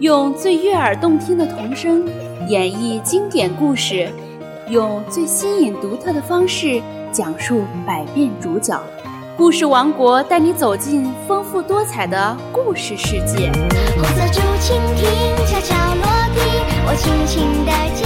用最悦耳动听的童声演绎经典故事，用最新颖独特的方式讲述百变主角。故事王国带你走进丰富多彩的故事世界。红色竹蜻蜓悄悄落地，我轻轻地接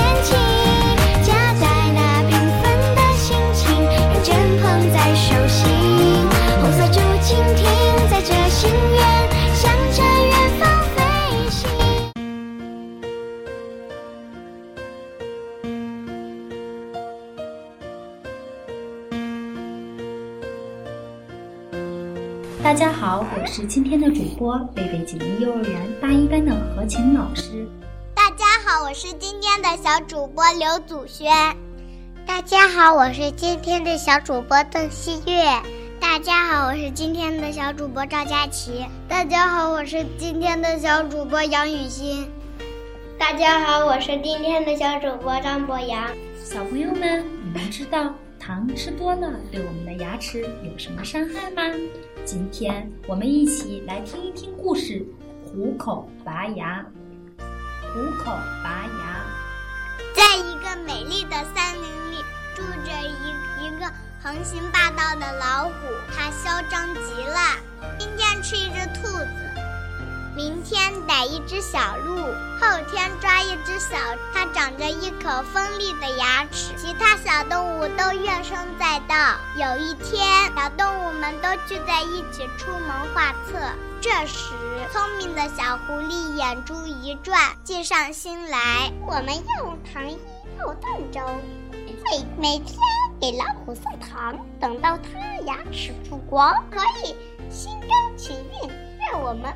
大家好，我是今天的主播贝贝锦衣幼儿园大一班的何晴老师。大家好，我是今天的小主播刘祖轩。大家好，我是今天的小主播邓希月。大家好，我是今天的小主播赵佳琪。大家好，我是今天的小主播杨雨欣。大家好，我是今天的小主播张博洋。小朋友们，你们知道糖吃多了对我们的牙齿有什么伤害吗？今天我们一起来听一听故事《虎口拔牙》。虎口拔牙。在一个美丽的森林里，住着一一个横行霸道的老虎，它嚣张极了。今天吃一只兔子，明天逮一只小鹿，先抓一只小。它长着一口锋利的牙齿，其他小动物都怨声载道。有一天，小动物们都聚在一起出谋划策。这时，聪明的小狐狸眼珠一转，计上心来：我们用糖衣肉炖粥，每每天给老虎送糖，等到它牙齿复光，可以心甘情愿让我们。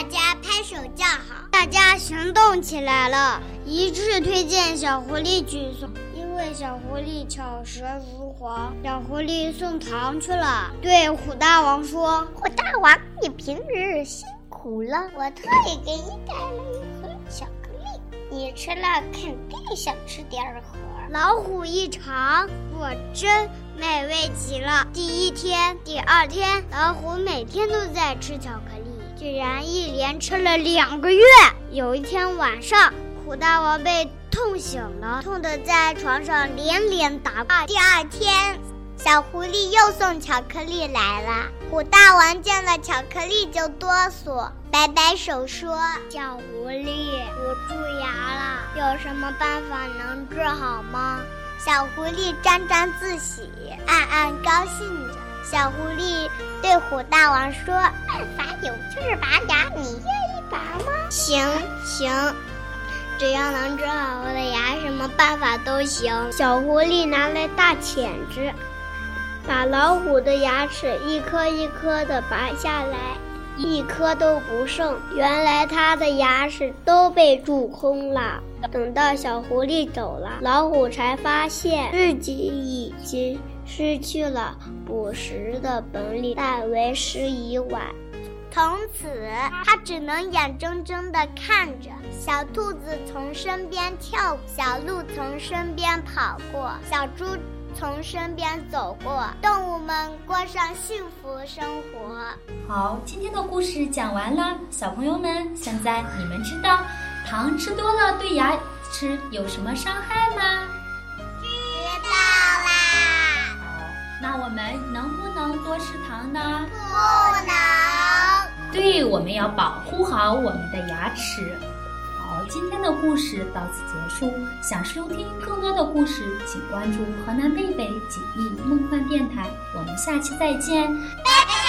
大家拍手叫好，大家行动起来了，一致推荐小狐狸去送。因为小狐狸巧舌如簧，小狐狸送糖去了，对虎大王说：“虎大王，你平日辛苦了，我特意给你带了一盒巧克力，你吃了肯定想吃第二盒。”老虎一尝，果真美味极了。第一天、第二天，老虎每天都在吃巧克力，居然一连吃了两个月。有一天晚上，虎大王被痛醒了，痛得在床上连连打滚。第二天，小狐狸又送巧克力来了，虎大王见了巧克力就哆嗦，摆摆手说：“小狐狸，我蛀牙了，有什么办法能治好吗？”小狐狸沾沾自喜，暗暗高兴着。小狐狸对虎大王说：“办法有就是拔牙，你愿意拔吗？”“行行。”只要能治好我的牙，什么办法都行。小狐狸拿来大钳子，把老虎的牙齿一颗一颗的拔下来，一颗都不剩。原来它的牙齿都被蛀空了。等到小狐狸走了，老虎才发现自己已经失去了捕食的本领，但为时已晚。从此，他只能眼睁睁地看着小兔子从身边跳，小鹿从身边跑过，小猪从身边走过，动物们过上幸福生活。好，今天的故事讲完了，小朋友们，现在你们知道糖吃多了对牙齿有什么伤害吗？知道啦。好，那我们能不能多吃糖呢？不能。对，我们要保护好我们的牙齿。今天的故事到此结束。想收听更多的故事，请关注河南贝贝锦艺梦幻电台。我们下期再见，拜拜。